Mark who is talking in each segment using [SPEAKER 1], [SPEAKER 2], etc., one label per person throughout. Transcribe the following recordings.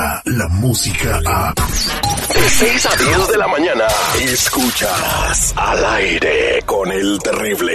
[SPEAKER 1] llega la música a...
[SPEAKER 2] De 6 a 10 de la mañana, escuchas al aire con el terrible.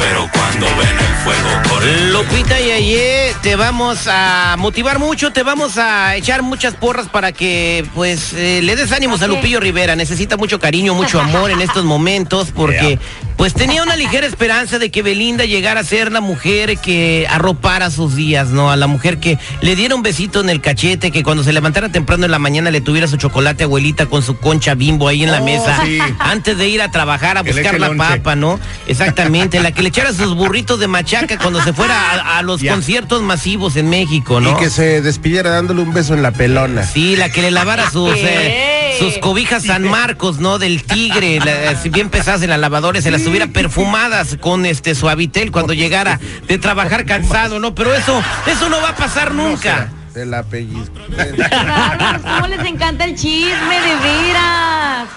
[SPEAKER 3] Pero cuando ven el fuego corre.
[SPEAKER 4] Lupita y Aye, te vamos a motivar mucho, te vamos a echar muchas porras para que pues eh, le des ánimos a Lupillo Rivera. Necesita mucho cariño, mucho amor en estos momentos porque pues tenía una ligera esperanza de que Belinda llegara a ser la mujer que arropara sus días, ¿no? A la mujer que le diera un besito en el cachete, que cuando se levantara temprano en la mañana le tuviera su chocolate abuelita con su concha bimbo ahí en la
[SPEAKER 5] Oh,
[SPEAKER 4] mesa
[SPEAKER 5] sí.
[SPEAKER 4] antes de ir a trabajar a
[SPEAKER 5] Que
[SPEAKER 4] buscar la
[SPEAKER 5] lonche.
[SPEAKER 4] papa, ¿no? Exactamente, la que le echara sus burritos de machaca cuando se fuera a, a los
[SPEAKER 5] Ya.
[SPEAKER 4] conciertos masivos en México, ¿no?
[SPEAKER 6] Y que se despidiera dándole un beso en la pelona.
[SPEAKER 4] Sí, la que le lavara sus, eh, sus cobijas San Marcos, ¿no? Del tigre, la- si bien pesadas en la lavadora, se las tuviera perfumadas con este suavitel cuando llegara de trabajar cansado, ¿no? Pero eso, eso no va a pasar nunca.
[SPEAKER 6] Se la pellizco.
[SPEAKER 7] Carlos, ¿cómo les encanta el chisme, de veras?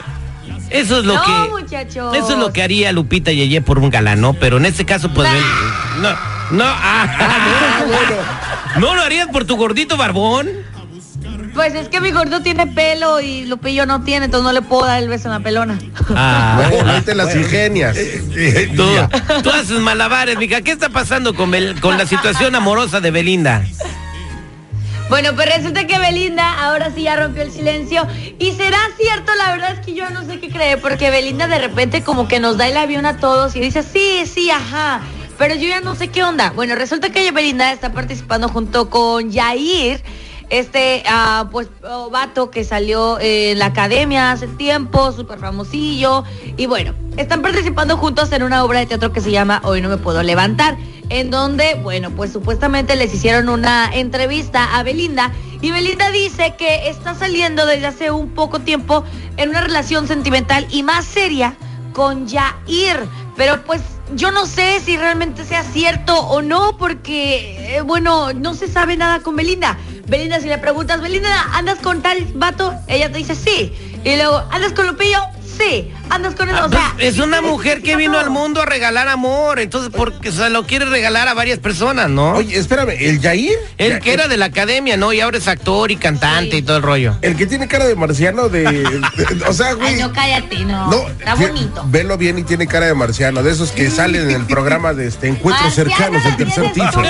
[SPEAKER 4] Eso es lo
[SPEAKER 7] No,
[SPEAKER 4] que.
[SPEAKER 7] muchachos.
[SPEAKER 4] Eso es lo que haría Lupita Yeye por un galán, ¿no? Pero en este caso, pues.
[SPEAKER 7] Nah.
[SPEAKER 4] No, no, ah, ¿No lo harías por tu gordito barbón?
[SPEAKER 7] Pues es que mi gordo tiene pelo y Lupillo no tiene, entonces no le puedo dar el beso en la pelona.
[SPEAKER 4] Ah,
[SPEAKER 6] Bueno, ahí te las ingenias.
[SPEAKER 4] Tú, tú haces malabares, mija. ¿Qué está pasando con, Bel- con la situación amorosa de Belinda?
[SPEAKER 7] Bueno, pues resulta que Belinda ahora sí ya rompió el silencio. Y será cierto, la verdad es que yo no sé qué creer, porque Belinda de repente como que nos da el avión a todos y dice, sí, sí, ajá. Pero yo ya no sé qué onda. Bueno, resulta que Belinda está participando junto con Yair, este, ah, pues, oh, vato que salió en la academia hace tiempo, súper famosillo. Y bueno, están participando juntos en una obra de teatro que se llama Hoy no me puedo levantar en donde, bueno, pues supuestamente les hicieron una entrevista a Belinda y Belinda dice que está saliendo desde hace un poco tiempo en una relación sentimental y más seria con Jair, pero pues yo no sé si realmente sea cierto o no porque, eh, bueno, no se sabe nada con Belinda. Belinda, si le preguntas, Belinda, ¿andas con tal vato? Ella te dice sí. Y luego, ¿andas con Lupillo? Sí. ¿Andas con él? O sea,
[SPEAKER 4] Pues, es una mujer que vino al
[SPEAKER 7] mundo
[SPEAKER 4] a regalar amor, entonces porque se lo quiere regalar a varias personas, ¿no?
[SPEAKER 6] Oye, espérame, ¿el Yair?
[SPEAKER 4] Él que era de la academia, ¿no? Y ahora es actor y cantante
[SPEAKER 7] Sí.
[SPEAKER 4] y todo el rollo.
[SPEAKER 6] El que tiene cara de marciano de... de- o sea, güey...
[SPEAKER 7] Ay, no, cállate, no.
[SPEAKER 6] No,
[SPEAKER 7] Está bonito.
[SPEAKER 6] Velo bien y tiene cara de marciano, de esos que salen en el programa de este Encuentros Cercanos, el tercer
[SPEAKER 7] tienes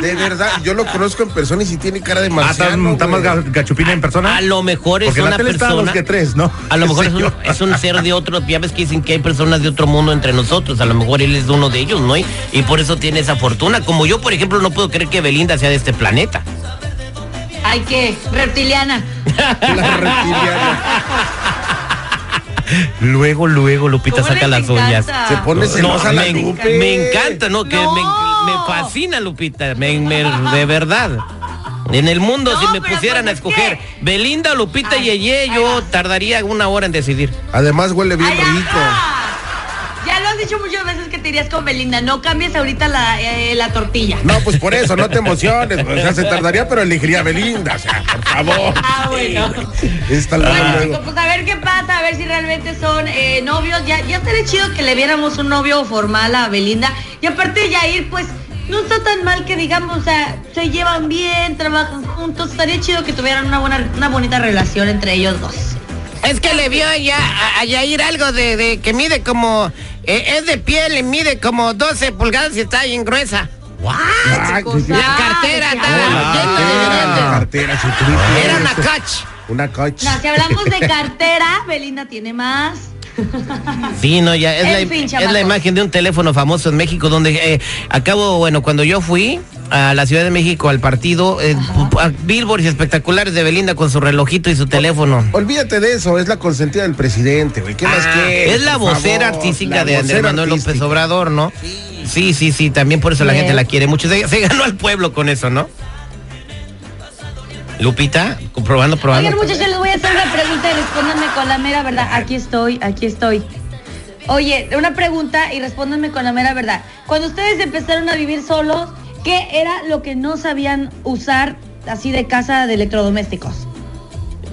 [SPEAKER 6] De verdad, yo lo conozco en persona y si tiene cara de
[SPEAKER 5] Ah, está,
[SPEAKER 6] marciano.
[SPEAKER 5] está más gachupina en persona.
[SPEAKER 4] A lo mejor es
[SPEAKER 5] Porque
[SPEAKER 4] una
[SPEAKER 5] la tele está
[SPEAKER 4] persona.
[SPEAKER 5] dos que tres, ¿no?
[SPEAKER 4] A lo mejor es un,
[SPEAKER 5] yo-
[SPEAKER 4] es un ser de otro. Ya ves que dicen que hay personas de otro mundo entre nosotros. A lo mejor él es uno de ellos, ¿no? Y, y por eso tiene esa fortuna. Como yo, por ejemplo, no puedo creer que Belinda sea de este planeta.
[SPEAKER 7] Ay, qué, reptiliana.
[SPEAKER 6] La reptiliana.
[SPEAKER 4] Luego, luego, Lupita
[SPEAKER 7] ¿Cómo
[SPEAKER 4] saca las uñas.
[SPEAKER 7] encanta?
[SPEAKER 6] Se pone celosa la
[SPEAKER 4] me,
[SPEAKER 6] Lupe.
[SPEAKER 4] me encanta, ¿no? Que
[SPEAKER 7] No.
[SPEAKER 4] me, me fascina, Lupita. Me, me- de verdad. En el mundo,
[SPEAKER 7] No,
[SPEAKER 4] si me pusieran
[SPEAKER 7] pues
[SPEAKER 4] a
[SPEAKER 7] es
[SPEAKER 4] escoger Belinda, Lupita y Yeye, yo tardaría una hora en decidir.
[SPEAKER 6] Además huele bien rico.
[SPEAKER 7] Has dicho muchas veces que te irías con Belinda. No cambies ahorita la, eh, la tortilla.
[SPEAKER 6] No, pues por eso, no te emociones. O sea, se tardaría, pero elegiría a Belinda. O sea, por favor.
[SPEAKER 7] Ah, bueno.
[SPEAKER 6] Esta
[SPEAKER 7] Bueno,
[SPEAKER 6] luego.
[SPEAKER 7] chicos, pues a ver qué pasa, a ver si realmente son eh, novios. Ya, ya estaría chido que le viéramos un novio formal a Belinda. Y aparte Yair, pues, no está tan mal que digamos, o sea, se llevan bien, trabajan juntos. Estaría chido que tuvieran una buena, una bonita relación entre ellos dos.
[SPEAKER 4] Es que le vio ya a, a Yair algo de, de que mide como, eh, es de piel y mide como 12 pulgadas y está bien gruesa.
[SPEAKER 7] Cosa.
[SPEAKER 4] La cartera estaba
[SPEAKER 7] qué
[SPEAKER 4] llena de
[SPEAKER 6] cartera,
[SPEAKER 4] billetes.
[SPEAKER 6] cartera, chiquitita.
[SPEAKER 4] Era una catch.
[SPEAKER 6] Una coach.
[SPEAKER 7] No, si hablamos de cartera, Belinda tiene más.
[SPEAKER 4] Sí, no, ya es, la,
[SPEAKER 7] fin,
[SPEAKER 4] es la
[SPEAKER 7] chamacos.
[SPEAKER 4] imagen de un teléfono famoso en México donde eh, acabo, bueno, cuando yo fui a la Ciudad de México al partido, eh, a billboards espectaculares de Belinda con su relojito y su teléfono.
[SPEAKER 6] Olvídate de eso, es la consentida del presidente, güey. ¿Qué más
[SPEAKER 4] Ah,
[SPEAKER 6] quieres?
[SPEAKER 4] es la vocera
[SPEAKER 6] favor?
[SPEAKER 4] artística
[SPEAKER 6] La
[SPEAKER 4] de Andrés Manuel López. Obrador, ¿no? Sí, sí, sí, también por eso la gente la quiere mucho. Se, se ganó al pueblo con eso, ¿no? Lupita, probando, probando.
[SPEAKER 7] Oigan, muchachos, les voy a hacer una pregunta y respóndanme con la mera verdad. Aquí estoy, aquí estoy. Oye, una pregunta y respóndanme con la mera verdad. Cuando ustedes empezaron a vivir solos, ¿qué era lo que no sabían usar así de casa de electrodomésticos?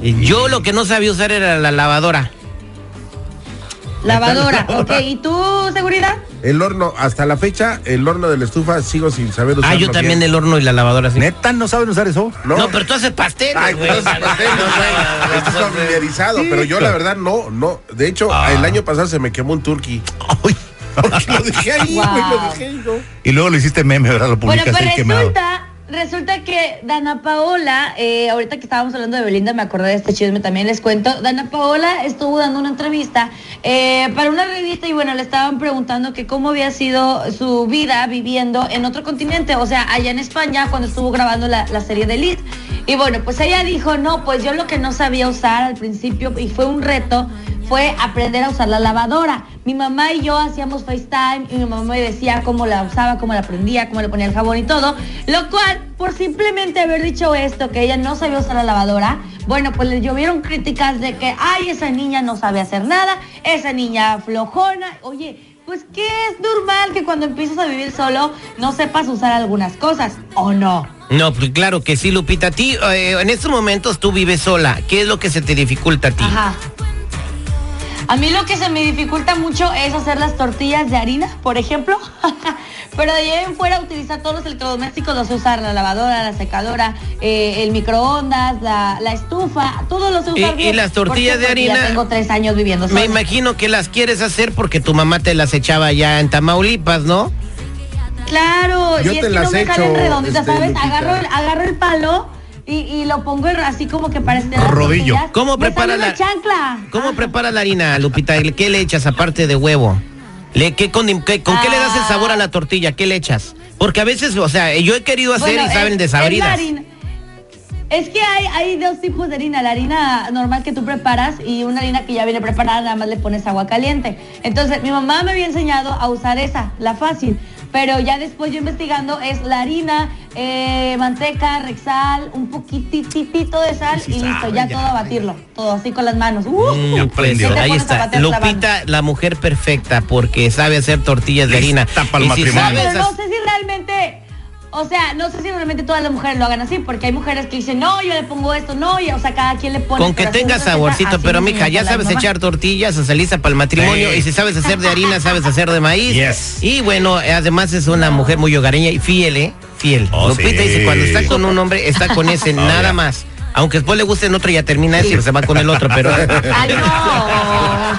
[SPEAKER 4] Yo lo que no sabía usar era la lavadora.
[SPEAKER 7] Lavadora, ok. ¿Y tú, seguridad?
[SPEAKER 6] El horno, hasta la fecha, el horno de la estufa sigo sin saber usarlo
[SPEAKER 4] Ah, yo también
[SPEAKER 6] bien.
[SPEAKER 4] el horno y la lavadora. sí.
[SPEAKER 5] ¿Neta no saben usar eso?
[SPEAKER 4] No, pero tú haces pasteles,
[SPEAKER 6] Ay,
[SPEAKER 4] güey.
[SPEAKER 6] pues, pastel, no, güey. Estás familiarizado, pero yo la verdad no, no. De hecho,
[SPEAKER 5] Ah.
[SPEAKER 6] el año pasado se me quemó un turkey.
[SPEAKER 5] Ay.
[SPEAKER 6] Porque lo dejé ahí,
[SPEAKER 7] Wow.
[SPEAKER 6] güey, lo dejé ahí, ¿no?
[SPEAKER 5] Y luego lo hiciste meme, ¿verdad? Lo
[SPEAKER 7] Bueno,
[SPEAKER 5] publicaste
[SPEAKER 7] pues
[SPEAKER 5] ahí quemado.
[SPEAKER 7] resulta, resulta que Dana Paola, eh, ahorita que estábamos hablando de Belinda, me acordé de este chisme, también les cuento. Dana Paola estuvo dando una entrevista eh, para una revista y bueno, le estaban preguntando que cómo había sido su vida viviendo en otro continente, o sea, allá en España, cuando estuvo grabando la, la serie de Elite. Y bueno, pues ella dijo, no, pues yo lo que no sabía usar al principio, y fue un reto, fue aprender a usar la lavadora. Mi mamá y yo hacíamos FaceTime y mi mamá me decía cómo la usaba, cómo la prendía, cómo le ponía el jabón y todo. Lo cual, por simplemente haber dicho esto, que ella no sabía usar la lavadora, bueno, pues le llovieron críticas de que, ay, esa niña no sabe hacer nada, esa niña flojona. Oye, pues que es normal que cuando empiezas a vivir solo no sepas usar algunas cosas, ¿o no?
[SPEAKER 4] No, pues claro que sí, Lupita. A ti, eh, en estos momentos tú vives sola. ¿Qué es lo que se te dificulta a ti?
[SPEAKER 7] Ajá. A mí lo que se me dificulta mucho es hacer las tortillas de harina, por ejemplo. Pero de ahí en fuera utilizar todos los electrodomésticos, los sé usar, la lavadora, la secadora, eh, el microondas, la, la estufa, todos los sé usar
[SPEAKER 4] Y- las tortillas de harina-
[SPEAKER 7] Ya tengo tres años viviendo sola.
[SPEAKER 4] Me imagino que las quieres hacer porque tu mamá te las echaba ya en Tamaulipas, ¿no?
[SPEAKER 7] Claro,
[SPEAKER 6] Yo
[SPEAKER 7] y es
[SPEAKER 6] te
[SPEAKER 7] que
[SPEAKER 6] las
[SPEAKER 7] no me
[SPEAKER 6] echo,
[SPEAKER 7] salen redonditas,
[SPEAKER 6] este,
[SPEAKER 7] ¿sabes?
[SPEAKER 6] Lupita.
[SPEAKER 7] Agarro el, agarro el palo y, y lo pongo así como que para las
[SPEAKER 5] Rodillo.
[SPEAKER 7] tortillas.
[SPEAKER 4] ¿Cómo prepara la-
[SPEAKER 7] chancla?
[SPEAKER 4] ¿Cómo
[SPEAKER 7] Ajá.
[SPEAKER 4] preparas la harina, Lupita? ¿Qué le echas aparte de huevo? Le, ¿qué ¿Con qué le das el sabor a la tortilla? ¿Qué le echas? Porque a veces, o sea, yo he querido hacer
[SPEAKER 7] Bueno,
[SPEAKER 4] y saben
[SPEAKER 7] es-
[SPEAKER 4] desabridas.
[SPEAKER 7] Es que hay, hay dos tipos de harina, la harina normal que tú preparas y una harina que ya viene preparada, nada más le pones agua caliente. Entonces, mi mamá me había enseñado a usar esa, la fácil, pero ya después yo investigando es la harina, eh, manteca, rexal, un poquititito de sal y listo, ya, todo a batirlo, todo así con las manos. ¡Uh!
[SPEAKER 4] Mm,
[SPEAKER 5] Ya aprendió.
[SPEAKER 4] Ahí está.
[SPEAKER 7] la
[SPEAKER 4] Lupita, la mujer perfecta, porque sabe hacer tortillas de harina.
[SPEAKER 5] Lista pa'l
[SPEAKER 4] Y si
[SPEAKER 5] matrimonio.
[SPEAKER 4] sabes
[SPEAKER 7] Pero no sé si realmente, o sea, no sé si realmente todas las mujeres lo hagan así, porque hay mujeres que dicen, no, yo le pongo esto, no, y, o sea, cada quien le pone.
[SPEAKER 4] Con que tenga saborcito, pero mija, ya sabes echar tortillas, se lista para el matrimonio,
[SPEAKER 5] Sí.
[SPEAKER 4] y si sabes hacer de harina, sabes hacer de maíz.
[SPEAKER 5] Yes.
[SPEAKER 4] Y bueno, además es una mujer muy hogareña y fiel, ¿eh? Fiel.
[SPEAKER 5] Oh,
[SPEAKER 4] Lupita
[SPEAKER 5] sí.
[SPEAKER 4] dice, cuando está con un hombre, está con ese,
[SPEAKER 5] Oh,
[SPEAKER 4] nada más. Aunque después le guste en otro, ya termina ese y se va con el otro, pero...
[SPEAKER 7] Ay, no.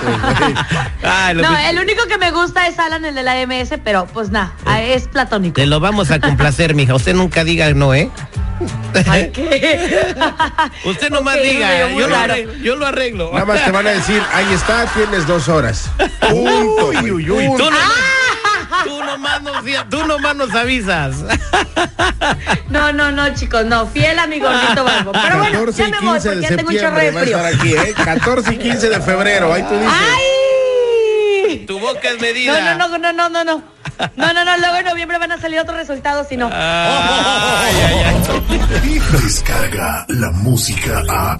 [SPEAKER 4] Ay,
[SPEAKER 7] No, el único que me gusta es Alan, el de la MS, pero pues nada, es platónico.
[SPEAKER 4] Te lo vamos a complacer, mija. Usted nunca diga no, ¿eh?
[SPEAKER 7] Ay, ¿qué?
[SPEAKER 4] Usted nomás
[SPEAKER 7] Ok,
[SPEAKER 4] diga, yo lo, arreglo, yo lo arreglo.
[SPEAKER 6] Nada más te van a decir, ahí está, tienes dos horas. Punto,
[SPEAKER 5] Uy, uy, uy.
[SPEAKER 6] punto.
[SPEAKER 4] Tú nomás, tú nomás nos, tú nomás nos avisas.
[SPEAKER 7] No, no, no, chicos, no, fiel a mi gordito barbo. Pero bueno,
[SPEAKER 6] 14
[SPEAKER 7] ya
[SPEAKER 6] y
[SPEAKER 7] me voy
[SPEAKER 6] 15
[SPEAKER 7] porque
[SPEAKER 6] de
[SPEAKER 7] ya tengo un chorro de frío.
[SPEAKER 6] aquí, ¿eh? 14 y 15 de febrero, ahí tú dices.
[SPEAKER 7] ¡Ay!
[SPEAKER 4] Tu boca es medida.
[SPEAKER 7] No, no, no, no, no, no, no. No, no, no, luego en noviembre van a salir otros resultados, si no.
[SPEAKER 4] Ay, ay, ay.
[SPEAKER 1] Descarga la música a.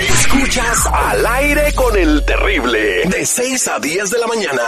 [SPEAKER 2] Escuchas al aire con el terrible. De 6 a 10 de la mañana.